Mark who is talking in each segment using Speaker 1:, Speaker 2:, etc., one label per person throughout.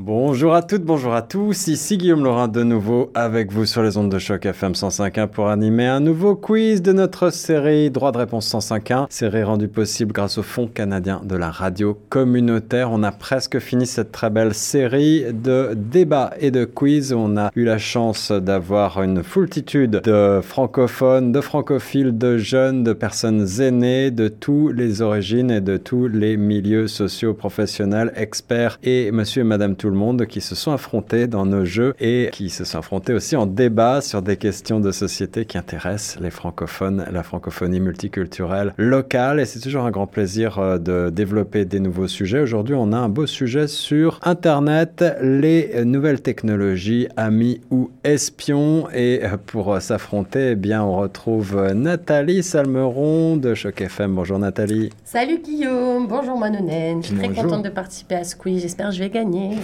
Speaker 1: Bonjour à toutes, bonjour à tous, ici Guillaume Laurin de nouveau avec vous sur les ondes de choc FM 105.1 pour animer un nouveau quiz de notre série Droit de réponse 105.1, série rendue possible grâce au Fonds canadien de la radio communautaire. On a presque fini cette très belle série de débats et de quiz. On a eu la chance d'avoir une foultitude de francophones, de francophiles, de jeunes, de personnes aînées de toutes les origines et de tous les milieux sociaux, professionnels, experts et monsieur et madame tout le monde qui se sont affrontés dans nos jeux et qui se sont affrontés aussi en débat sur des questions de société qui intéressent les francophones, la francophonie multiculturelle locale. Et c'est toujours un grand plaisir euh, de développer des nouveaux sujets. Aujourd'hui, on a un beau sujet sur Internet, les nouvelles technologies, amis ou espions. Et euh, pour s'affronter, eh bien, on retrouve Nathalie Salmeron de Choc FM. Bonjour Nathalie.
Speaker 2: Salut Guillaume, bonjour Manonen. Je suis très contente de participer à ce quiz. J'espère que je vais gagner.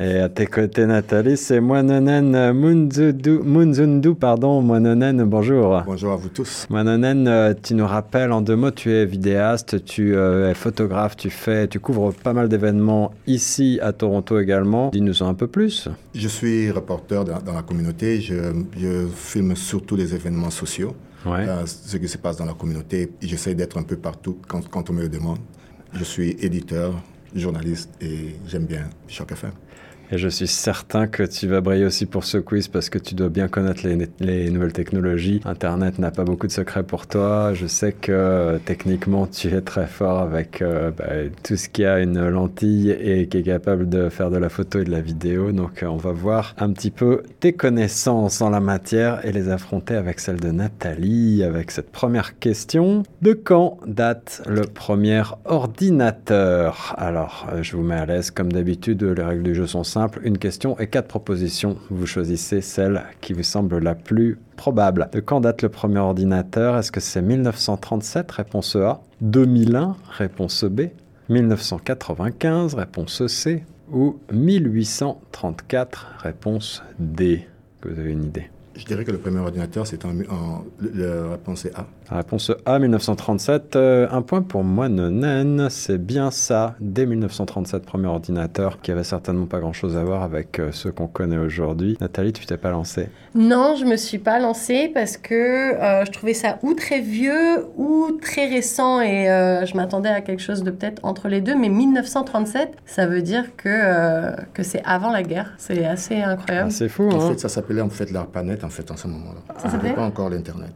Speaker 1: Et à tes côtés, Nathalie, c'est Moinonen Munzundu, pardon, Moinonen, bonjour.
Speaker 3: Bonjour à vous tous.
Speaker 1: Moinonen, euh, tu nous rappelles en deux mots, tu es vidéaste, tu euh, es photographe, tu fais, tu couvres pas mal d'événements ici à Toronto également. Dis-nous un peu plus.
Speaker 3: Je suis reporter dans, la communauté, je, je filme surtout les événements sociaux. Ouais. Euh, ce qui se passe dans la communauté. J'essaie d'être un peu partout quand, quand on me le demande. Je suis éditeur, journaliste et j'aime bien Choc FM.
Speaker 1: Et je suis certain que tu vas briller aussi pour ce quiz parce que tu dois bien connaître les, nouvelles technologies. Internet n'a pas beaucoup de secrets pour toi. Je sais que euh, techniquement tu es très fort avec euh, bah, tout ce qui a une lentille et qui est capable de faire de la photo et de la vidéo. Donc euh, on va voir un petit peu tes connaissances en la matière et les affronter avec celle de Nathalie avec cette première question. De quand date le premier ordinateur? Alors je vous mets à l'aise comme d'habitude, les règles du jeu sont une question et quatre propositions. Vous choisissez celle qui vous semble la plus probable. De quand date le premier ordinateur? Est-ce que c'est 1937 Réponse A. 2001 Réponse B. 1995 Réponse C. Ou 1834 Réponse D. Que vous avez une idée
Speaker 3: je dirais que le premier ordinateur, c'est en, la réponse A.
Speaker 1: Réponse A, 1937. Euh, un point pour moi, Nonen. C'est bien ça. Dès 1937, premier ordinateur qui avait certainement pas grand-chose à voir avec euh, ceux qu'on connaît aujourd'hui. Nathalie, tu t'es pas lancée
Speaker 2: Non, je me suis pas lancée parce que euh, je trouvais ça ou très vieux ou très récent et je m'attendais à quelque chose de peut-être entre les deux. Mais 1937, ça veut dire que, que c'est avant la guerre. C'est assez incroyable.
Speaker 1: c'est fou,
Speaker 3: En
Speaker 1: hein.
Speaker 3: fait, ça s'appelait en fait l'ARPANET en fait en ce moment-là. Ça s'appelait pas encore l'Internet.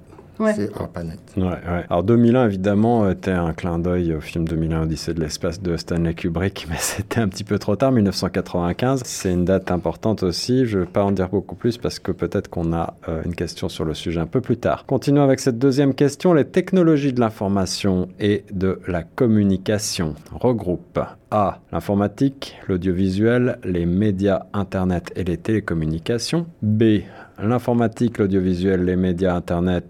Speaker 3: C'est ARPANET.
Speaker 1: Ouais, ouais. Alors 2001, évidemment, était un clin d'œil au film 2001 Odyssée de l'espace de Stanley Kubrick, mais c'était un petit peu trop tard. 1995, c'est une date importante aussi. Je ne vais pas en dire beaucoup plus parce que peut-être qu'on a euh, une question sur le sujet un peu plus tard. Continuons avec cette deuxième question. Les technologies de l'information et de la communication regroupent A. L'informatique, l'audiovisuel, les médias, Internet et les télécommunications. B. L'informatique, l'audiovisuel, les médias, Internet,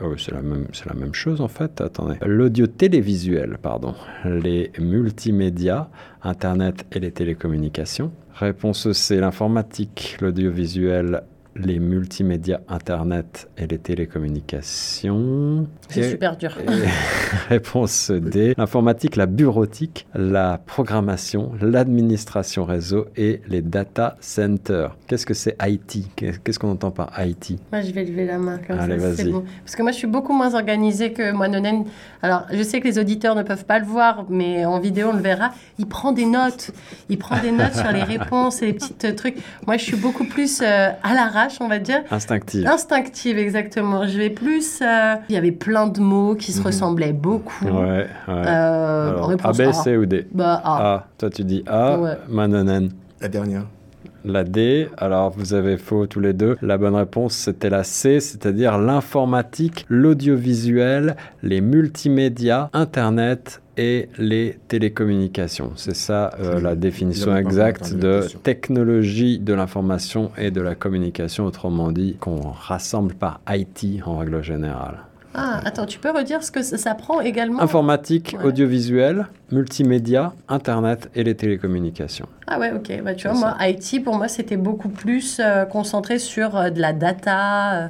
Speaker 1: Oh, c'est la, la même chose en fait. Attendez. L'audio télévisuel, pardon. Les multimédias, Internet et les télécommunications. Réponse C, l'informatique, l'audiovisuel, les multimédias, Internet et les télécommunications.
Speaker 2: C'est super dur.
Speaker 1: réponse D, l'informatique, la bureautique, la programmation, l'administration réseau et les data centers. Qu'est-ce que c'est IT Qu'est-ce qu'on entend par IT
Speaker 2: Moi, je vais lever la main comme
Speaker 1: Allez,
Speaker 2: ça.
Speaker 1: Vas-y.
Speaker 2: Bon. Parce que moi, je suis beaucoup moins organisée que Moinonen. Alors, je sais que les auditeurs ne peuvent pas le voir, mais en vidéo, on le verra. Il prend des notes. Il prend des notes sur les réponses et les petits trucs. Moi, je suis beaucoup plus euh, à on va dire.
Speaker 1: Instinctive.
Speaker 2: Instinctive, exactement. Je vais plus. Euh, il y avait plein de mots qui se
Speaker 3: Mhm.
Speaker 2: ressemblaient beaucoup.
Speaker 1: Ouais, ouais.
Speaker 2: Euh,
Speaker 1: Alors,
Speaker 2: réponse
Speaker 1: A, B. C ou D?
Speaker 2: Bah, A.
Speaker 1: A. Toi, tu dis A.
Speaker 2: Ouais.
Speaker 1: Manonen.
Speaker 3: La dernière.
Speaker 1: La D, alors vous avez faux tous les deux. La bonne réponse, c'était la C, c'est-à-dire l'informatique, l'audiovisuel, les multimédias, Internet et les télécommunications. C'est ça euh, la définition exacte de technologie de l'information et de la communication, autrement dit, qu'on rassemble par IT en règle générale.
Speaker 2: Ah, attends, tu peux redire ce que ça prend également?
Speaker 1: Informatique, audiovisuel, multimédia, Internet et les télécommunications.
Speaker 2: Ah ouais, ok. Bah, tu vois, moi, IT, pour moi, c'était beaucoup plus euh, concentré sur euh, de la data, euh,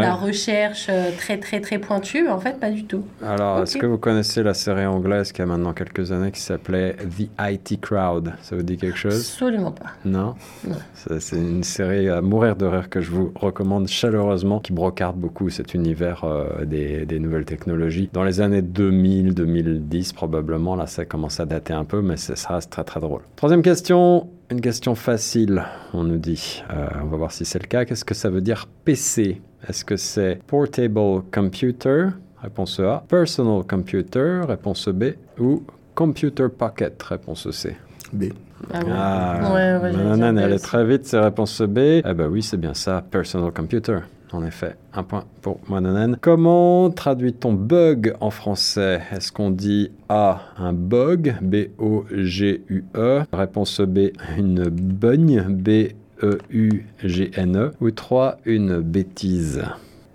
Speaker 2: la recherche très, très, très pointue. En fait, pas du tout.
Speaker 1: Alors, est-ce que vous connaissez la série anglaise qui a maintenant quelques années qui s'appelait The IT Crowd? Ça vous dit quelque chose?
Speaker 2: Absolument pas.
Speaker 1: Non, non. C'est une série à mourir de rire que je vous recommande chaleureusement, qui brocarde beaucoup cet univers des, des, nouvelles technologies. Dans les années 2000, 2010 probablement, là, ça commence à dater un peu, mais ça reste très, très drôle. Troisième question une question facile, on nous dit. Euh, on va voir si c'est le cas. Qu'est-ce que ça veut dire PC Est-ce que c'est Portable Computer? Réponse A. Personal Computer? Réponse B. Ou Computer Pocket? Réponse C.
Speaker 3: B.
Speaker 2: Ah, ah ouais, ouais,
Speaker 1: elle est très vite, c'est réponse B. Eh ben oui, c'est bien ça, Personal Computer. En effet, un point pour Mononen. Comment traduit-on bug en français? Est-ce qu'on dit A, un bug, B-O-G-U-E Réponse B, une bugne, B-E-U-G-N-E e. Ou 3, une bêtise?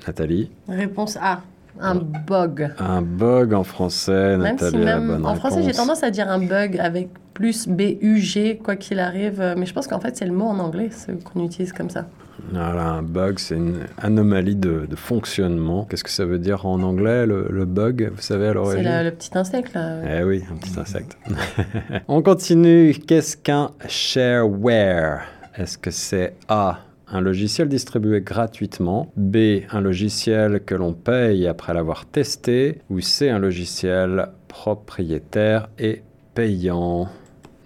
Speaker 1: Nathalie?
Speaker 2: Réponse A. Un bug.
Speaker 1: Un bug en français, Nathalie,
Speaker 2: même En français, j'ai tendance à dire un bug avec plus B-U-G, quoi qu'il arrive. Mais je pense qu'en fait, c'est le mot en anglais qu'on utilise comme ça.
Speaker 1: Voilà, un bug, c'est une anomalie de, fonctionnement. Qu'est-ce que ça veut dire en anglais, le, bug, vous savez, à l'origine?
Speaker 2: C'est le petit insecte, là.
Speaker 1: Eh oui, un petit insecte. On continue. Qu'est-ce qu'un shareware? Est-ce que c'est A un logiciel distribué gratuitement, B, un logiciel que l'on paye après l'avoir testé, ou C, un logiciel propriétaire et payant?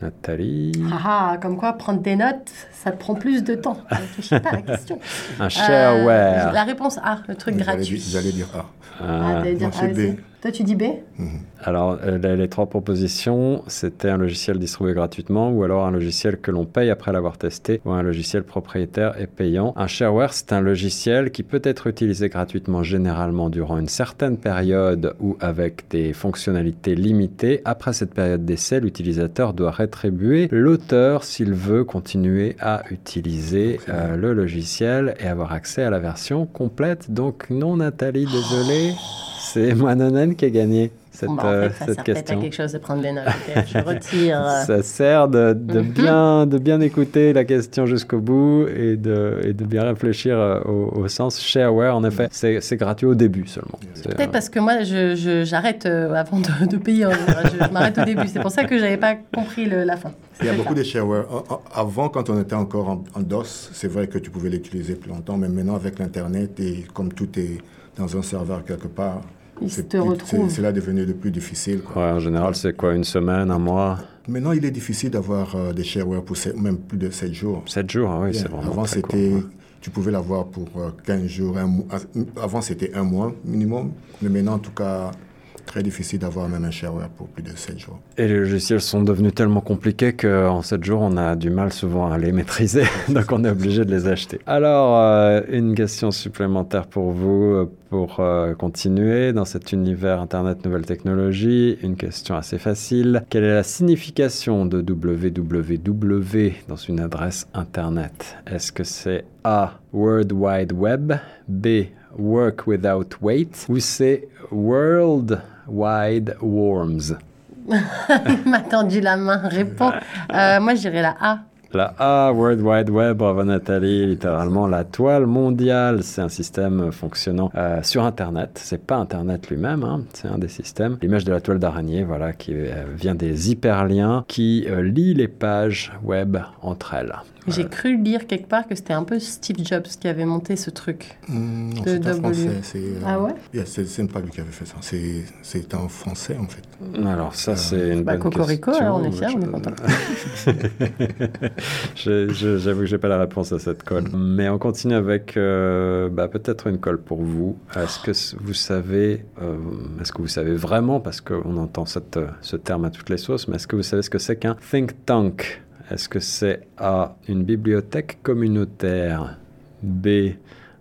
Speaker 1: Nathalie.
Speaker 2: Ah, ah, comme quoi prendre des notes, ça te prend plus de temps. Réfléchis pas à la question.
Speaker 1: Un shareware.
Speaker 2: Euh, la réponse A, le truc gratuit.
Speaker 3: Allez dire A.
Speaker 2: Ah, ah dire A. B. Toi, tu dis B?
Speaker 1: Mhm. Alors, euh, les, trois propositions, c'était un logiciel distribué gratuitement ou alors un logiciel que l'on paye après l'avoir testé ou un logiciel propriétaire et payant. Un shareware, c'est un logiciel qui peut être utilisé gratuitement généralement durant une certaine période ou avec des fonctionnalités limitées. Après cette période d'essai, l'utilisateur doit rétribuer l'auteur s'il veut continuer à utiliser euh, le logiciel et avoir accès à la version complète. Donc non, Nathalie, désolé. C'est Qui a gagné cette,
Speaker 2: en fait, ça
Speaker 1: cette question.
Speaker 2: À quelque chose de prendre des notes. Je retire. Euh.
Speaker 1: ça sert de, de mhm. bien, de bien écouter la question jusqu'au bout et de, et de bien réfléchir euh, au, sens shareware. En effet, c'est gratuit au début seulement.
Speaker 2: Peut-être euh, parce que moi, j'arrête avant de, de payer. je, m'arrête au début. C'est pour ça que j'avais pas compris le, la fin.
Speaker 3: Il y a beaucoup de shareware. Avant, quand on était encore en, en DOS, c'est vrai que tu pouvais l'utiliser plus longtemps, mais maintenant, avec l'Internet et comme tout est dans un serveur quelque part, c'est là devenu de plus difficile.
Speaker 1: en général, c'est quoi, une semaine, un mois?
Speaker 3: Maintenant, il est difficile d'avoir euh, des shareware pour même plus de 7 jours.
Speaker 1: 7 jours, ah oui, c'est vraiment
Speaker 3: Avant, c'était... Tu pouvais l'avoir pour 15 euh, jours, un mois. Avant, c'était un mois minimum. Mais maintenant, en tout cas, très difficile d'avoir même un shareware pour plus de 7 jours.
Speaker 1: Et les logiciels sont devenus tellement compliqués qu'en 7 jours, on a du mal souvent à les maîtriser, donc on est obligé de les acheter. Alors, euh, une question supplémentaire pour vous, euh, pour euh, continuer dans cet univers Internet Nouvelles Technologies. Une question assez facile. Quelle est la signification de www dans une adresse Internet? Est-ce que c'est A, World Wide Web, B, Work Without Wait, ou c'est World Wide Worms
Speaker 2: Il m'a tendu la main. Réponds. Euh, moi, je dirais la A.
Speaker 1: La A, World Wide Web, bravo Nathalie, littéralement la toile mondiale. C'est un système fonctionnant euh, sur Internet. C'est pas Internet lui-même, hein. c'est un des systèmes. L'image de la toile d'araignée, voilà, qui euh, vient des hyperliens qui lient les pages web entre elles.
Speaker 2: J'ai cru lire quelque part que c'était un peu Steve Jobs qui avait monté ce truc.
Speaker 3: Mmh, c'est un français. Euh,
Speaker 2: ah ouais
Speaker 3: C'est pas lui qui avait fait ça. C'est un français en fait.
Speaker 1: Alors ça, c'est une bah, bonne
Speaker 2: Cocorico, question. alors on est fiers, on est content.
Speaker 1: J'avoue que j'ai pas la réponse à cette colle. Mais on continue avec euh, bah, peut-être une colle pour vous. Est-ce que vous savez, euh, est-ce que vous savez vraiment, parce qu'on entend cette, ce terme à toutes les sauces, mais est-ce que vous savez ce que c'est qu'un think tank? Est-ce que c'est A, une bibliothèque communautaire, B,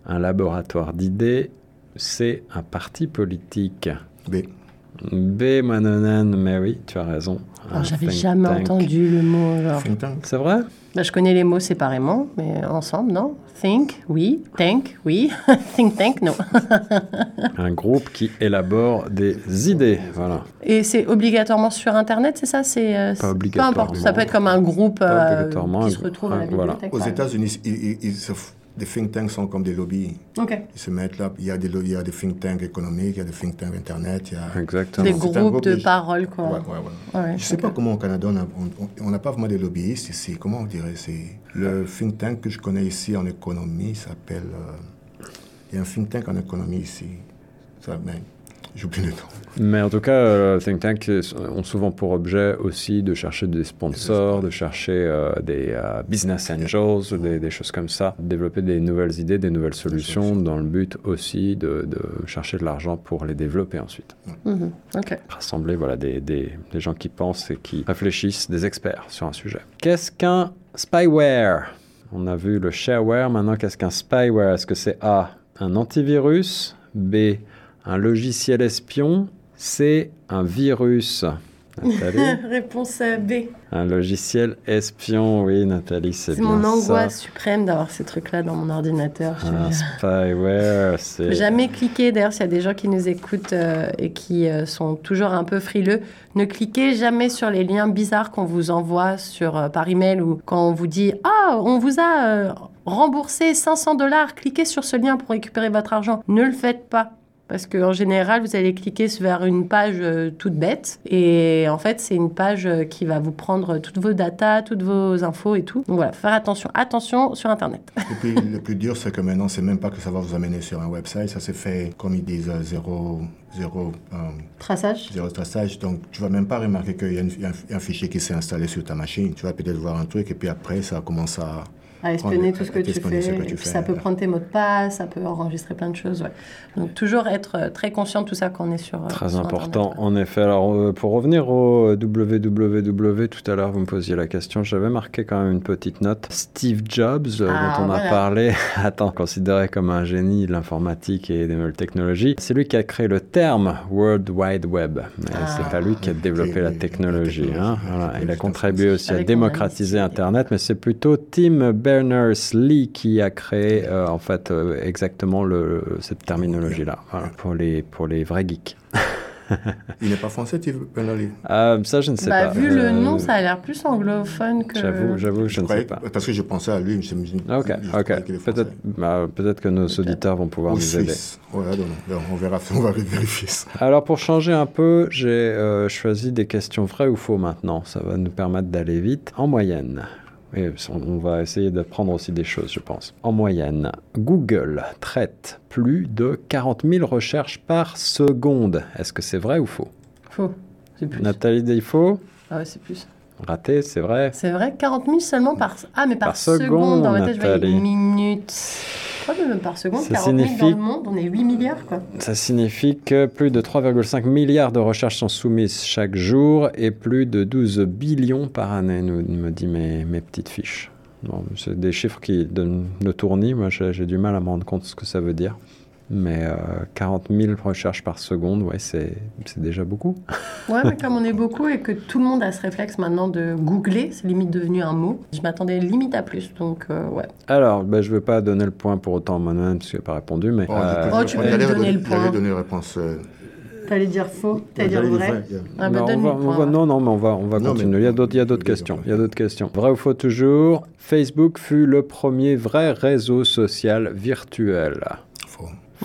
Speaker 1: un laboratoire d'idées, C, un parti politique?
Speaker 3: B.
Speaker 1: B. Manonen, mais oui, tu as raison.
Speaker 2: J'avais jamais entendu le mot.
Speaker 1: C'est vrai?
Speaker 2: Bah, Je connais les mots séparément, mais ensemble, non? Think, oui. Think, oui. think tank, non.
Speaker 1: un groupe qui élabore des idées, voilà.
Speaker 2: Et c'est obligatoirement sur Internet, c'est ça? C'est
Speaker 1: euh, pas obligatoirement.
Speaker 2: Peu importe, ça peut être comme un groupe euh, qui se retrouve à la bibliothèque.
Speaker 3: Aux États-Unis, ils se les think tanks sont comme des lobbies. Ils se mettent là. Il y, a des, il y a des think tanks économiques, il y a des think tanks Internet. Il y a
Speaker 1: Exactement.
Speaker 2: Des groupes de, parole, quoi.
Speaker 3: Ouais, ouais, ouais. je ne sais pas comment au Canada, on n'a pas vraiment des lobbyistes ici. Comment on dirait Le think tank que je connais ici en économie s'appelle. Euh, il y a un think tank en économie ici. Ça, ben, J'oublie le nom.
Speaker 1: Mais en tout cas, euh, think tanks ont souvent pour objet aussi de chercher des sponsors, de chercher euh, des euh, business angels, des, des, choses comme ça, développer des nouvelles idées, des nouvelles solutions, dans le but aussi de, de chercher de l'argent pour les développer ensuite.
Speaker 2: Mm
Speaker 1: Rassembler voilà, des, des, des, gens qui pensent et qui réfléchissent, des experts sur un sujet. Qu'est-ce qu'un spyware? On a vu le shareware, maintenant qu'est-ce qu'un spyware? Est-ce que c'est A, un antivirus? B, un logiciel espion, c'est un virus.
Speaker 2: Réponse B.
Speaker 1: Un logiciel espion, oui, Nathalie, c'est bien
Speaker 2: C'est mon angoisse suprême d'avoir ces trucs-là dans mon ordinateur.
Speaker 1: Un spyware, c'est...
Speaker 2: Jamais cliquer, d'ailleurs, s'il y a des gens qui nous écoutent euh, et qui euh, sont toujours un peu frileux, ne cliquez jamais sur les liens bizarres qu'on vous envoie sur, euh, par email ou quand on vous dit « Ah, on vous a remboursé 500 dollars, cliquez sur ce lien pour récupérer votre argent ». Ne le faites pas parce qu'en général, vous allez cliquer vers une page euh, toute bête. Et en fait, c'est une page euh, qui va vous prendre toutes vos datas, toutes vos infos et tout. Donc voilà, faire attention. Attention sur Internet.
Speaker 3: Et puis, le plus dur, c'est que maintenant, c'est même pas que ça va vous amener sur un website. Ça s'est fait, comme ils disent, euh, zéro, zéro
Speaker 2: traçage.
Speaker 3: Zéro traçage. Donc, tu vas même pas remarquer qu'il y, a un fichier qui s'est installé sur ta machine. Tu vas peut-être voir un truc et puis après, ça commence à
Speaker 2: à espionner tout ce que tu fais. ça peut prendre tes mots de passe, ça peut enregistrer plein de choses. Ouais. Donc toujours être euh, très conscient de tout ça quand on est sur. Euh,
Speaker 1: très important, en effet. Alors euh, pour revenir au www, tout à l'heure vous me posiez la question, j'avais marqué quand même une petite note. Steve Jobs, ah, dont on a parlé, attends, considéré comme un génie de l'informatique et des nouvelles technologies, c'est lui qui a créé le terme World Wide Web. Ah. c'est pas lui qui a développé la technologie. Hein. Voilà. Il a contribué aussi à démocratiser Internet, mais c'est plutôt Tim Berners Berners-Lee qui a créé euh, en fait euh, exactement le, cette terminologie-là pour, les, pour les vrais geeks.
Speaker 3: Il n'est pas français, Berners-Lee
Speaker 1: euh, Ça, je ne sais
Speaker 2: bah,
Speaker 1: pas.
Speaker 2: Vu le nom, ça a l'air plus anglophone que.
Speaker 1: J'avoue, j'avoue, je, ne sais pas.
Speaker 3: Parce que je pensais à lui, je me
Speaker 1: suis Ok, ok. Peut-être bah, peut que nos auditeurs vont pouvoir nous aider.
Speaker 3: Ouais, on verra, on va vérifier ça.
Speaker 1: Alors, pour changer un peu, j'ai choisi des questions vraies ou faux maintenant. Ça va nous permettre d'aller vite. En moyenne, on va essayer d'apprendre aussi des choses, je pense. En moyenne, Google traite plus de 40 000 recherches par seconde. Est-ce que c'est vrai ou faux?
Speaker 2: Faux. C'est plus.
Speaker 1: Nathalie
Speaker 2: Ah ouais, c'est plus.
Speaker 1: Raté, c'est vrai.
Speaker 2: C'est vrai, 40 000 seulement par... Ah, mais par, seconde, Dans ma tête, je voyais une minute. Même par seconde, ça 40 000 dans le monde, on est 8 milliards, quoi.
Speaker 1: Ça signifie que plus de 3,5 milliards de recherches sont soumises chaque jour et plus de 12 billions par année, nous, me dit mes, mes petites fiches. Bon, c'est des chiffres qui donnent le tournis. Moi, j'ai du mal à me rendre compte de ce que ça veut dire. Mais 40 euh, 000 recherches par seconde, ouais, c'est déjà beaucoup.
Speaker 2: ouais, mais comme on est beaucoup et que tout le monde a ce réflexe maintenant de googler, c'est limite devenu un mot. Je m'attendais limite à plus, donc euh, ouais.
Speaker 1: Alors, ben, je ne veux pas donner le point pour autant à Manon, parce qu'il n'a pas répondu, mais...
Speaker 2: Oh, euh, oh tu peux lui donner le point.
Speaker 3: donner une réponse...
Speaker 2: T'allais dire faux, t'allais dire vrai. Ah, bah,
Speaker 1: non, on va, non, non, mais on va, on va continuer. il y a d'autres questions. Il y a d'autres questions. Vrai ou faux toujours Facebook fut le premier vrai réseau social virtuel.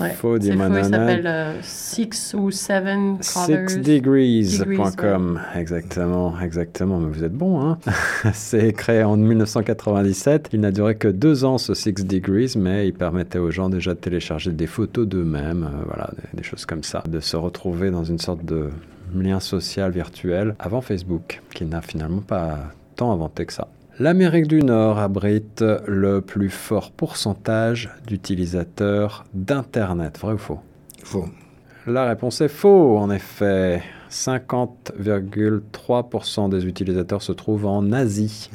Speaker 2: Ouais, faux, dit Il s'appelle euh, Six ou Seven
Speaker 1: Sixdegrees.com. Exactement, exactement. Mais vous êtes bon, hein C'est créé en 1997. Il n'a duré que deux ans, ce Six Degrees, mais il permettait aux gens déjà de télécharger des photos d'eux-mêmes, euh, voilà, des, choses comme ça, de se retrouver dans une sorte de lien social virtuel avant Facebook, qui n'a finalement pas tant inventé que ça. L'Amérique du Nord abrite le plus fort pourcentage d'utilisateurs d'Internet. Vrai ou faux?
Speaker 3: Faux.
Speaker 1: La réponse est faux, en effet. 50,3% des utilisateurs se trouvent en Asie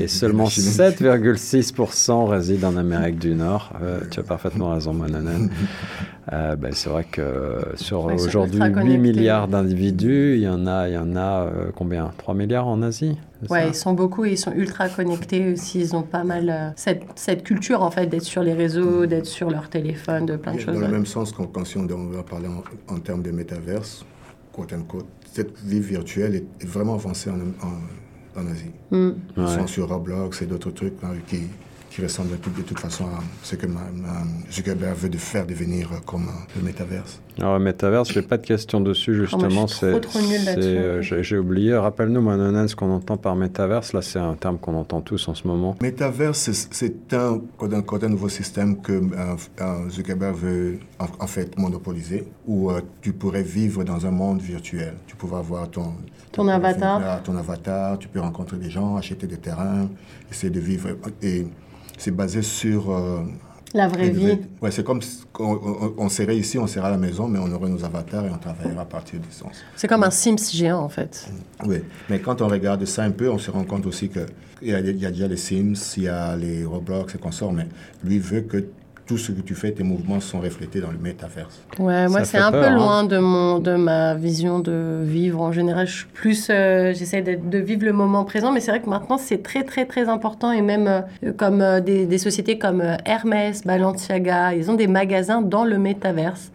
Speaker 1: et seulement 7,6% résident en Amérique du Nord. Euh, tu as parfaitement raison, Mananen. Euh, ben, c'est vrai que sur aujourd'hui 8 milliards d'individus, il y en a, il y en a euh, combien? 3 milliards en Asie
Speaker 2: Ouais, ils sont beaucoup et ils sont ultra connectés aussi. Ils ont pas mal euh, cette, cette, culture en fait d'être sur les réseaux, d'être sur leur téléphone, de plein de choses.
Speaker 3: Dans le même sens, quand, quand si on, va parler en, termes de métaverse, quote unquote, cette vie virtuelle est, vraiment avancée en, en, Asie. Mm. Ils sont sur Roblox et d'autres trucs hein, qui, qui ressemble de toute façon à ce que Zuckerberg veut de faire devenir comme le métaverse.
Speaker 1: Alors, le métaverse, je n'ai pas de question dessus, oh, justement.
Speaker 2: c'est euh,
Speaker 1: J'ai oublié. Rappelle-nous, Manonen, ce qu'on entend par métaverse. Là, c'est un terme qu'on entend tous en ce moment.
Speaker 3: Métaverse, c'est un, un, nouveau système que euh, Zuckerberg veut en, fait monopoliser, où euh, tu pourrais vivre dans un monde virtuel. Tu pourrais avoir ton,
Speaker 2: ton avatar.
Speaker 3: Ton avatar, tu peux rencontrer des gens, acheter des terrains, essayer de vivre. Et c'est basé sur... Euh,
Speaker 2: la vraie vie.
Speaker 3: Ouais, c'est comme on, on, serait ici, on serait à la maison, mais on aurait nos avatars et on travaillerait à partir du sens.
Speaker 2: C'est comme un Sims géant, en fait.
Speaker 3: Oui, mais quand on regarde ça un peu, on se rend compte aussi qu'il y, a, y a déjà les Sims, il y a les Roblox et consorts, mais lui veut que tout ce que tu fais, tes mouvements sont reflétés dans le métaverse.
Speaker 2: Ouais, moi c'est un peu hein. loin de mon de ma vision de vivre en général. Je suis plus, euh, j'essaie de vivre le moment présent, mais c'est vrai que maintenant c'est très très très important et même euh, comme euh, des, des, sociétés comme Hermès, Balenciaga, ils ont des magasins dans le métaverse.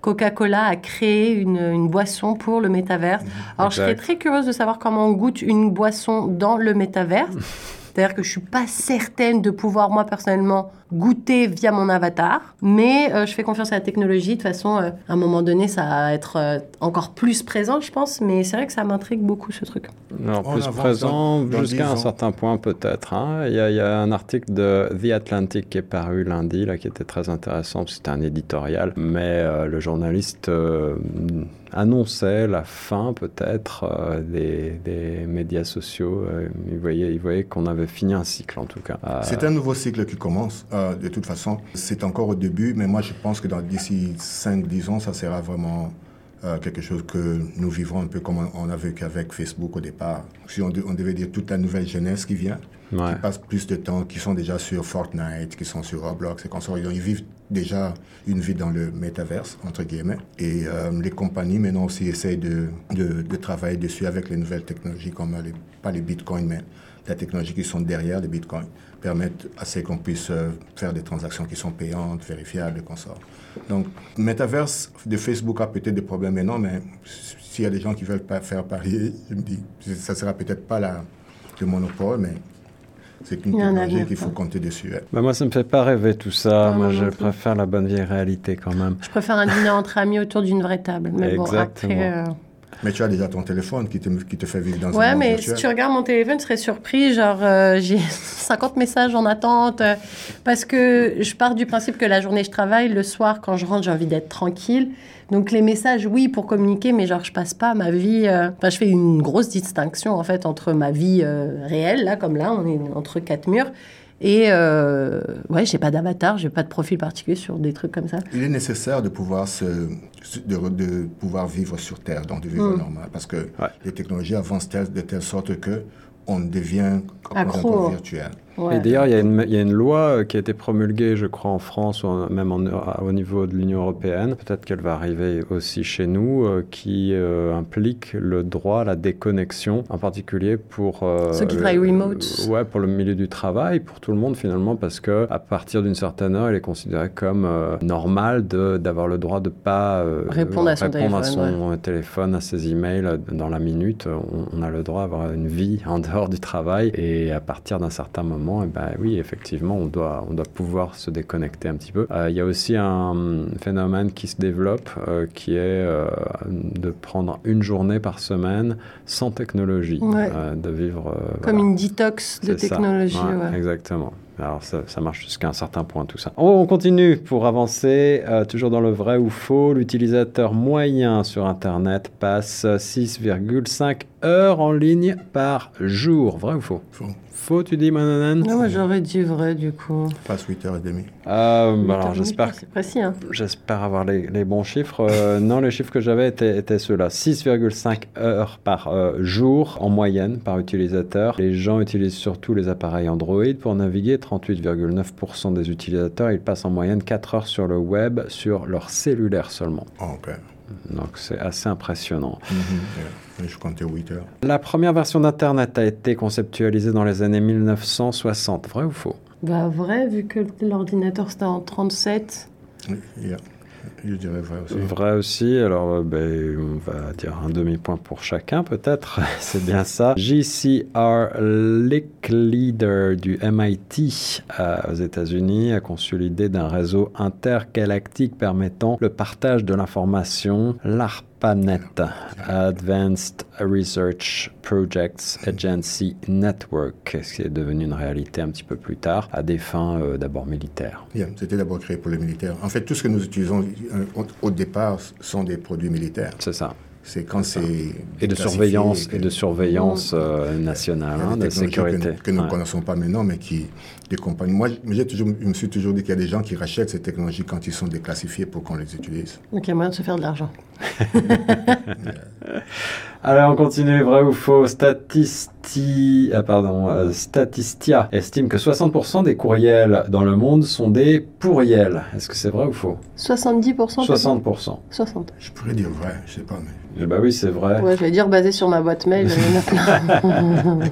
Speaker 2: Coca-Cola a créé une, une, boisson pour le métaverse. Alors, je serais très curieuse de savoir comment on goûte une boisson dans le métaverse. C'est-à-dire que je suis pas certaine de pouvoir, moi, personnellement, goûter via mon avatar. Mais euh, je fais confiance à la technologie. De toute façon, euh, à un moment donné, ça va être euh, encore plus présent, je pense. Mais c'est vrai que ça m'intrigue beaucoup, ce truc.
Speaker 1: Alors, plus présent jusqu'à un certain point, peut-être. Hein. Il, y a un article de The Atlantic qui est paru lundi, là, qui était très intéressant. C'était un éditorial. Mais le journaliste annonçait la fin peut-être euh, des, médias sociaux. Euh, il voyait, il voyait qu'on avait fini un cycle en tout cas.
Speaker 3: Euh, c'est un nouveau cycle qui commence. De toute façon, c'est encore au début, mais moi je pense que d'ici 5-10 ans, ça sera vraiment quelque chose que nous vivrons un peu comme on a vécu avec Facebook au départ. Si on, on devait dire toute la nouvelle jeunesse qui vient, qui passent plus de temps, qui sont déjà sur Fortnite, qui sont sur Roblox et consorts. Ils vivent déjà une vie dans le métaverse, entre guillemets. Et euh, les compagnies maintenant aussi essayent de, de, de, travailler dessus avec les nouvelles technologies, comme les, pas les bitcoins, mais la technologie qui sont derrière les bitcoins, permettent à ce qu'on puisse euh, faire des transactions qui sont payantes, vérifiables et consorts. Donc, le métaverse de Facebook a peut-être des problèmes énormes, mais s'il y a des gens qui veulent pas faire parier, je me dis, ça sera peut-être pas la, le monopole, mais c'est une technologie qu'il faut compter dessus.
Speaker 1: Bah moi, ça ne me fait pas rêver tout ça. moi, je préfère la bonne vieille réalité quand même.
Speaker 2: Je préfère un dîner entre amis autour d'une vraie table. Mais Exactement. bon, après... Euh,
Speaker 3: mais tu as déjà ton téléphone qui te, qui te fait vivre dans
Speaker 2: ouais,
Speaker 3: un
Speaker 2: Ouais, mais si tu regardes mon téléphone, tu serais surpris. Genre, euh, j'ai 50 messages en attente euh, parce que je pars du principe que la journée, je travaille. Le soir, quand je rentre, j'ai envie d'être tranquille. Donc les messages, oui, pour communiquer, mais genre je passe pas ma vie. Euh, enfin, je fais une grosse distinction en fait entre ma vie réelle, là, comme là, on est entre quatre murs, et euh, ouais, j'ai pas d'avatar, j'ai pas de profil particulier sur des trucs comme ça.
Speaker 3: Il est nécessaire de pouvoir se, de, pouvoir vivre sur Terre, dans du vivre mm. normal, parce que les technologies avancent de telle sorte que on devient
Speaker 2: Accro.
Speaker 3: virtuel.
Speaker 1: Et d'ailleurs, il y, a une loi euh, qui a été promulguée, je crois, en France ou même au niveau de l'Union européenne, peut-être qu'elle va arriver aussi chez nous, euh, qui euh, implique le droit à la déconnexion, en particulier pour...
Speaker 2: Ceux qui travaillent remote.
Speaker 1: Ouais, pour le milieu du travail, pour tout le monde finalement, parce que à partir d'une certaine heure, il est considéré comme normal d'avoir le droit de pas
Speaker 2: répondre à son,
Speaker 1: répondre
Speaker 2: téléphone,
Speaker 1: à, son téléphone, à ses emails dans la minute. On, on a le droit d'avoir une vie en dehors du travail et à partir d'un certain moment, et eh ben, oui, effectivement, on doit, on doit pouvoir se déconnecter un petit peu. Euh, il y a aussi un phénomène qui se développe euh, qui est euh, de prendre une journée par semaine sans technologie, de vivre...
Speaker 2: Comme une détox de technologie.
Speaker 1: Exactement. Alors ça, ça marche jusqu'à un certain point tout ça. On continue pour avancer, euh, toujours dans le vrai ou faux. L'utilisateur moyen sur Internet passe 6,5 heures en ligne par jour. Vrai ou faux?
Speaker 3: Faux.
Speaker 1: Faux, tu dis, Mananan
Speaker 2: Non, moi j'aurais dit vrai du coup.
Speaker 3: Passe 8h30.
Speaker 1: Euh, bah alors j'espère
Speaker 2: C'est précis, hein.
Speaker 1: J'espère avoir les, les bons chiffres. Euh, non, les chiffres que j'avais étaient, étaient ceux-là. 6,5 heures par euh, jour en moyenne par utilisateur. Les gens utilisent surtout les appareils Android pour naviguer. 38,9% des utilisateurs, ils passent en moyenne 4 heures sur le web sur leur cellulaire seulement.
Speaker 3: Oh, ok.
Speaker 1: Donc c'est assez impressionnant.
Speaker 3: Mhm. Je comptais 8 heures.
Speaker 1: La première version d'Internet a été conceptualisée dans les années 1960. Vrai ou faux?
Speaker 2: Bah vrai, vu que l'ordinateur c'était en 37.
Speaker 3: Yeah. Vrai aussi.
Speaker 1: Aussi, alors euh, ben, on va dire un demi-point pour chacun peut-être, c'est bien ça. JCR Lick Leader du MIT euh, aux États-Unis a conçu l'idée d'un réseau intergalactique permettant le partage de l'information, l'ARPANET, Advanced Research Projects Agency Network, ce qui est devenu une réalité un petit peu plus tard, à des fins euh, d'abord militaires.
Speaker 3: Yeah, C'était d'abord créé pour les militaires. En fait, tout ce que nous utilisons euh, au, départ sont des produits militaires.
Speaker 1: C'est ça.
Speaker 3: C'est quand c'est...
Speaker 1: Et de surveillance,
Speaker 3: que-
Speaker 1: et de surveillance euh, nationale, hein,
Speaker 3: des
Speaker 1: de sécurité.
Speaker 3: Que, que nous ne
Speaker 1: Ouais.
Speaker 3: connaissons pas maintenant, mais qui, des compagnies. Moi, j'ai toujours, je me suis toujours dit qu'il y a des gens qui rachètent ces technologies quand ils sont déclassifiés pour qu'on les utilise.
Speaker 2: Donc il y a moyen de se faire de l'argent.
Speaker 1: Allez, on continue, vrai ou faux Statisti... ah, pardon, euh, Statistia estime que 60% des courriels dans le monde sont des pourriels. Est-ce que c'est vrai ou faux?
Speaker 2: 70% peut-être
Speaker 1: 60%.
Speaker 2: 60.
Speaker 3: Je pourrais dire vrai, je sais pas, mais.
Speaker 1: Eh bah oui, c'est vrai.
Speaker 2: Ouais, je vais dire basé sur ma boîte mail, plein.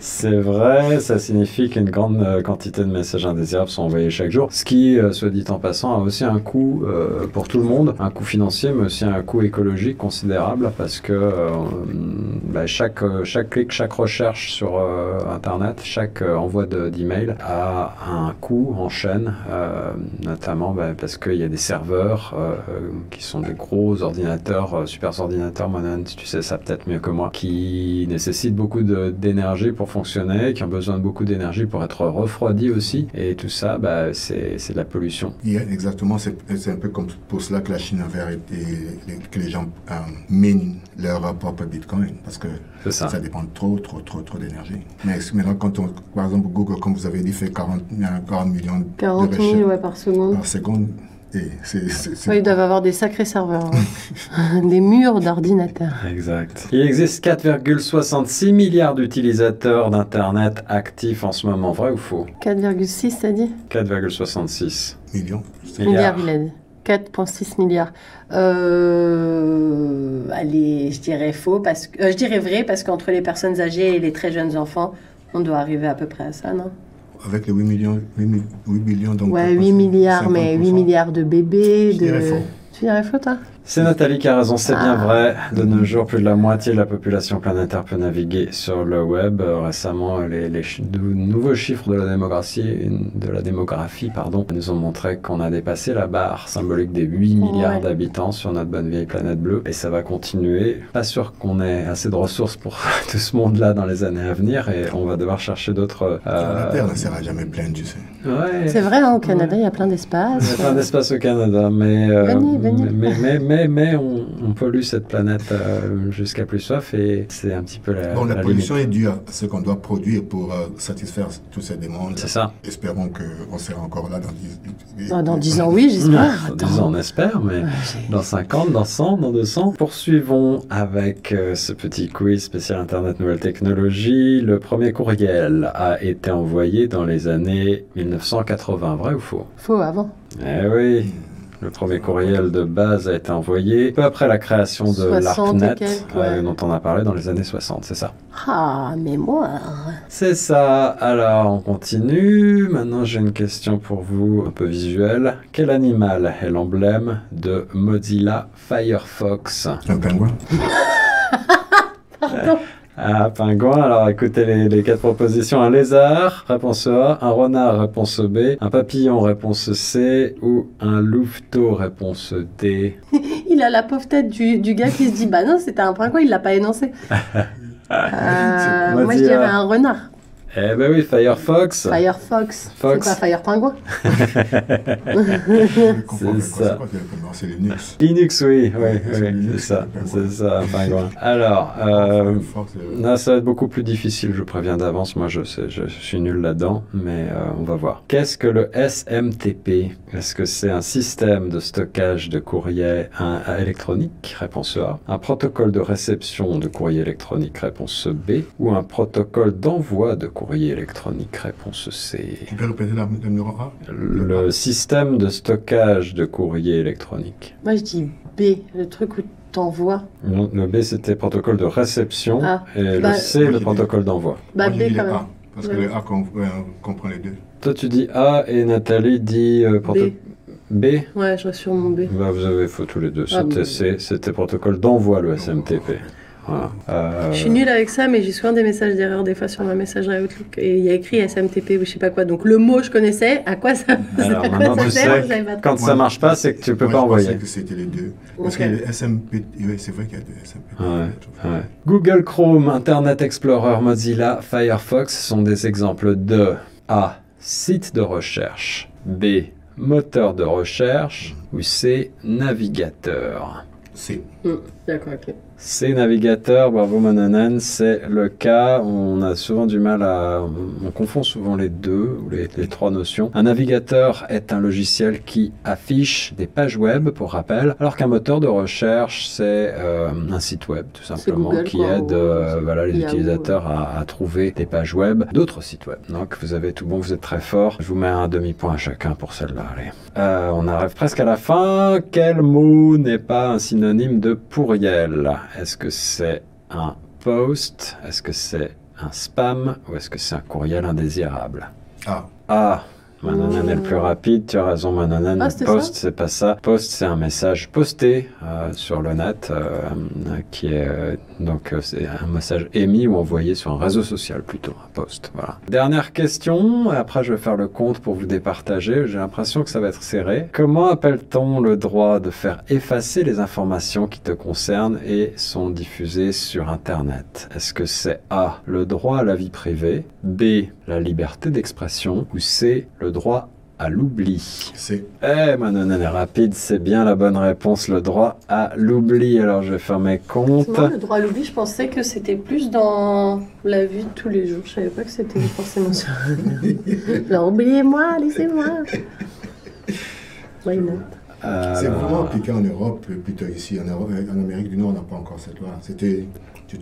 Speaker 1: C'est vrai, ça signifie qu'une grande euh, de messages indésirables sont envoyés chaque jour, ce qui, euh, soit dit en passant, a aussi un coût euh, pour tout le monde, un coût financier, mais aussi un coût écologique considérable, parce que euh, bah, chaque, chaque clic, chaque recherche sur Internet, chaque envoi de- d'email a un coût en chaîne, notamment bah, parce qu'il y a des serveurs qui sont des gros ordinateurs, super ordinateurs, Monan, tu sais ça peut-être mieux que moi, qui nécessitent beaucoup de- d'énergie pour fonctionner, qui ont besoin de beaucoup d'énergie pour être refroidis aussi, et tout ça, bah, c'est c'est de la pollution.
Speaker 3: Exactement, c'est c'est un peu comme pour cela que la Chine avait arrêté, que les gens euh, minent leur propre bitcoin, parce que
Speaker 1: ça.
Speaker 3: ça dépend trop, trop, trop, trop d'énergie. Mais maintenant, quand on, par exemple, Google, comme vous avez dit, fait 40, il y a 40 millions
Speaker 2: 40
Speaker 3: de
Speaker 2: 000
Speaker 3: recherches
Speaker 2: ouais, par seconde.
Speaker 3: par seconde, et
Speaker 2: Ouais, ils doivent avoir des sacrés serveurs. hein. des murs d'ordinateurs.
Speaker 1: Exact. Il existe 4,66 milliards d'utilisateurs d'Internet actifs en ce moment, vrai ou faux?
Speaker 2: 4,6, ça dit?
Speaker 1: 4,66
Speaker 3: millions.
Speaker 2: Milliards, il a dit. 4,6 milliards. Euh, allez, je dirais faux parce que euh, je dirais vrai parce qu'entre les personnes âgées et les très jeunes enfants, on doit arriver à peu près à ça, non?
Speaker 3: Avec les 8 millions, 8, mi- 8 millions, donc...
Speaker 2: Ouais,
Speaker 3: je pense
Speaker 2: 8
Speaker 3: que
Speaker 2: milliards, mais 8
Speaker 3: 50%.
Speaker 2: milliards de bébés,
Speaker 3: Je
Speaker 2: de.
Speaker 3: faux.
Speaker 2: Tu dirais faux, toi?
Speaker 1: C'est Nathalie qui a raison, c'est bien
Speaker 2: Ah.
Speaker 1: vrai. De nos jours, plus de la moitié de la population planétaire peut naviguer sur le web. Euh, Récemment, les, les chi- de nouveaux chiffres de la démographie, de la démographie pardon, nous ont montré qu'on a dépassé la barre symbolique des 8 milliards
Speaker 2: Ouais.
Speaker 1: d'habitants sur notre bonne vieille planète bleue. Et ça va continuer. Pas sûr qu'on ait assez de ressources pour tout ce monde-là dans les années à venir. Et on va devoir chercher d'autres... euh,
Speaker 3: La Terre ne sera jamais pleine, tu sais.
Speaker 1: ouais.
Speaker 2: C'est vrai, hein, au Canada, il y a plein
Speaker 1: Il y a plein d'espace au Canada, mais, euh,
Speaker 2: Venez, venez.
Speaker 1: mais, mais, mais, mais on, on pollue cette planète euh, jusqu'à plus soif et c'est un petit peu la,
Speaker 3: Bon, la,
Speaker 1: la
Speaker 3: pollution
Speaker 1: limite.
Speaker 3: est due à ce qu'on doit produire pour euh, satisfaire toutes ces demandes.
Speaker 1: C'est ça.
Speaker 3: Espérons qu'on sera encore là dans 10
Speaker 2: Ah, dans 10 ans, oui, j'espère.
Speaker 1: Dans 10 ans, on espère, mais dans 50, dans 100, dans 200. Poursuivons avec euh, ce petit quiz spécial Internet Nouvelles Technologies. Le premier courriel a été envoyé dans les années 1980, vrai ou faux?
Speaker 2: Faux avant.
Speaker 1: Eh oui, le premier courriel de base a été envoyé peu après la création de
Speaker 2: 60 et
Speaker 1: l'ARPANET,
Speaker 2: quelques,
Speaker 1: euh, dont on a parlé dans les années 60, c'est ça.
Speaker 2: Ah, mémoire.
Speaker 1: C'est ça, alors on continue. Maintenant j'ai une question pour vous un peu visuelle. Quel animal est l'emblème de Mozilla Firefox?
Speaker 3: Un pingouin
Speaker 1: Ah, pingouin, alors écoutez les, les quatre propositions. Un lézard, réponse A. Un renard, réponse B. Un papillon, réponse C. Ou un louveteau, réponse D.
Speaker 2: Il a la pauvre tête du, du gars qui se dit Bah non, c'était un pingouin, il l'a pas énoncé. Euh, moi, je dirais un renard.
Speaker 1: Eh ben oui, Firefox.
Speaker 2: Firefox.
Speaker 1: Fox.
Speaker 2: C'est pas Fire Pingouin
Speaker 3: C'est
Speaker 1: ça.
Speaker 3: C'est Linux.
Speaker 1: Linux, oui, oui, oui,
Speaker 3: Linux,
Speaker 1: c'est ça,
Speaker 3: c'est
Speaker 1: ça, pingouin. Alors, euh,
Speaker 3: Firefox, euh,
Speaker 1: là, ça va être beaucoup plus difficile, je préviens d'avance. Moi, je, sais, je, suis nul là-dedans, mais euh, on va voir. Qu'est-ce que le SMTP Est-ce que c'est un système de stockage de courrier un- un électronique? Réponse A. Un protocole de réception de courrier électronique Réponse B. Ou un protocole d'envoi de courrier électronique Réponse C.
Speaker 3: Tu peux répéter la- le numéro A?
Speaker 1: Le système de stockage de courrier électronique.
Speaker 2: Moi, je dis B, le truc où t'envoies.
Speaker 1: Non, Le B, c'était protocole de réception.
Speaker 2: Ah,
Speaker 1: et
Speaker 2: bah-
Speaker 1: le C,
Speaker 3: Moi,
Speaker 1: le protocole d'envoi.
Speaker 2: Bah,
Speaker 3: Moi,
Speaker 2: B quand même.
Speaker 3: A, parce que
Speaker 2: Ouais.
Speaker 3: le A comprend les deux.
Speaker 1: Toi, tu dis A et Nathalie dit euh, proto- B?
Speaker 2: Ouais, je reste sur mon B.
Speaker 1: Bah, vous avez faux tous les deux.
Speaker 2: Ah,
Speaker 1: C'était
Speaker 2: bon.
Speaker 1: C, c'était protocole d'envoi, le SMTP. Voilà. Euh,
Speaker 2: Je suis nulle avec ça, mais j'ai souvent des messages d'erreur des fois sur ma messagerie Outlook. Et il y a écrit SMTP ou je sais pas quoi. Donc le mot, je connaissais. À quoi ça,
Speaker 1: Alors,
Speaker 2: à quoi
Speaker 1: maintenant,
Speaker 2: ça
Speaker 1: tu
Speaker 2: sert
Speaker 1: sais. Quand ça marche pas, c'est que tu peux
Speaker 3: Moi,
Speaker 1: pas
Speaker 3: je
Speaker 1: envoyer.
Speaker 3: pensais que c'était les deux. Parce
Speaker 2: Ok.
Speaker 3: que le SMP, oui, c'est vrai qu'il y a deux.
Speaker 1: Ouais, ouais. Google Chrome, Internet Explorer, Mozilla, Firefox sont des exemples de A. Site de recherche. B. Moteur de recherche. Ou C. Navigateur.
Speaker 3: C'est.
Speaker 2: Hmm, D'accord, ok.
Speaker 1: C navigateur, bravo Mananan, c'est le cas. On a souvent du mal à. On confond souvent les deux, ou les, les trois notions. Un navigateur est un logiciel qui affiche des pages web, pour rappel, alors qu'un moteur de recherche, c'est euh, un site web, tout simplement,
Speaker 2: Google,
Speaker 1: qui
Speaker 2: quoi,
Speaker 1: aide euh, voilà, les
Speaker 2: Yahoo,
Speaker 1: utilisateurs à, à trouver des pages web, d'autres sites web. Donc vous avez tout bon, vous êtes très fort. Je vous mets un demi-point à chacun pour celle-là. Allez. Euh, on arrive presque à la fin. Quel mot n'est pas un synonyme de pourriel? Est-ce que c'est un post? Est-ce que c'est un spam? Ou est-ce que c'est un courriel indésirable?
Speaker 3: Ah,
Speaker 1: Ah Mananan est le plus rapide, tu as raison Mananan.
Speaker 2: Ah,
Speaker 1: Post, c'est pas ça. Post, c'est un message posté euh, sur le net euh, qui est euh, donc euh, c'est un message émis ou envoyé sur un réseau social plutôt, un post. Voilà. Dernière question, après je vais faire le compte pour vous départager. J'ai l'impression que ça va être serré. Comment appelle-t-on le droit de faire effacer les informations qui te concernent et sont diffusées sur Internet? Est-ce que c'est A, le droit à la vie privée, B, la liberté d'expression ou C, le droit à l'oubli?
Speaker 3: C'est.
Speaker 1: Eh, Manonan est rapide, c'est bien la bonne réponse, le droit à l'oubli. Alors je vais faire mes comptes.
Speaker 2: Moi, le droit à l'oubli, je pensais que c'était plus dans la vie de tous les jours. Je savais pas que c'était forcément ça. Alors, oubliez-moi, laissez-moi. Why not?
Speaker 1: Euh,
Speaker 3: C'est vraiment appliqué en Europe, plutôt ici. En, Europe, en Amérique du Nord, on n'a pas encore cette loi. C'était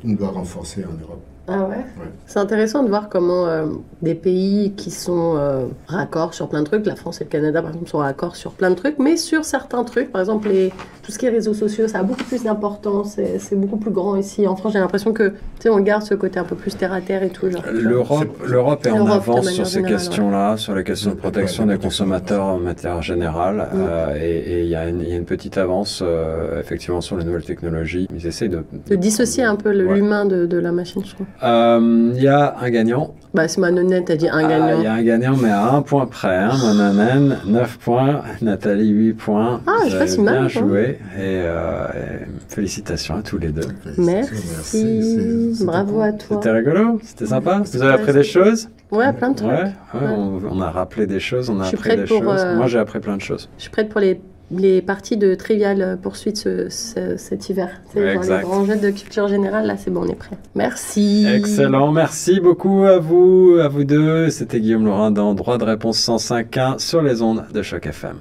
Speaker 3: une loi renforcée en Europe.
Speaker 2: Ah ouais,
Speaker 3: Ouais.
Speaker 2: C'est intéressant de voir comment euh, des pays qui sont euh, raccords sur plein de trucs, la France et le Canada par exemple sont raccords sur plein de trucs, mais sur certains trucs, par exemple les, tout ce qui est réseaux sociaux, ça a beaucoup plus d'importance, c'est c'est beaucoup plus grand ici. En France, j'ai l'impression que tu sais, on garde ce côté un peu plus terre à terre et tout. Genre,
Speaker 1: L'Europe,
Speaker 3: C'est-
Speaker 1: l'Europe est en avance sur ces questions-là, sur les questions de protection
Speaker 3: ouais,
Speaker 1: des consommateurs en matière générale. Euh, et il y, a une- il y a une petite avance, euh, effectivement, sur les nouvelles technologies. Ils essayent de...
Speaker 2: de dissocier un peu le-
Speaker 1: Ouais.
Speaker 2: l'humain de, de la machine, je trouve.
Speaker 1: Euh, Il y a un gagnant.
Speaker 2: Bah, c'est Manonette, t'as dit un
Speaker 1: Ah,
Speaker 2: gagnant.
Speaker 1: Il y a un gagnant, mais à un point près. Hein. Monanen, 9 points. Nathalie, 8 points.
Speaker 2: Ah,
Speaker 1: Vous
Speaker 2: je
Speaker 1: avez
Speaker 2: pas si mal,
Speaker 1: bien
Speaker 2: hein.
Speaker 1: joué. Et, euh, et félicitations à tous les deux.
Speaker 2: Merci,
Speaker 3: C'est-
Speaker 2: bravo à toi.
Speaker 1: C'était rigolo C'était sympa Vous avez appris des choses?
Speaker 2: Ouais, plein de trucs.
Speaker 1: Ouais, ouais, on, on a rappelé des choses, on a appris des choses.
Speaker 2: euh,
Speaker 1: Moi, j'ai appris plein de choses.
Speaker 2: Je suis prête pour les, les parties de Trivial Poursuite ce, ce- cet hiver. C'est
Speaker 1: exact.
Speaker 2: les grands jeux de culture générale, là c'est bon, on est prêt. Merci.
Speaker 1: Excellent, merci beaucoup à vous, à vous deux. C'était Guillaume Laurin dans Droit de réponse 105.1 sur les ondes de Choc FM.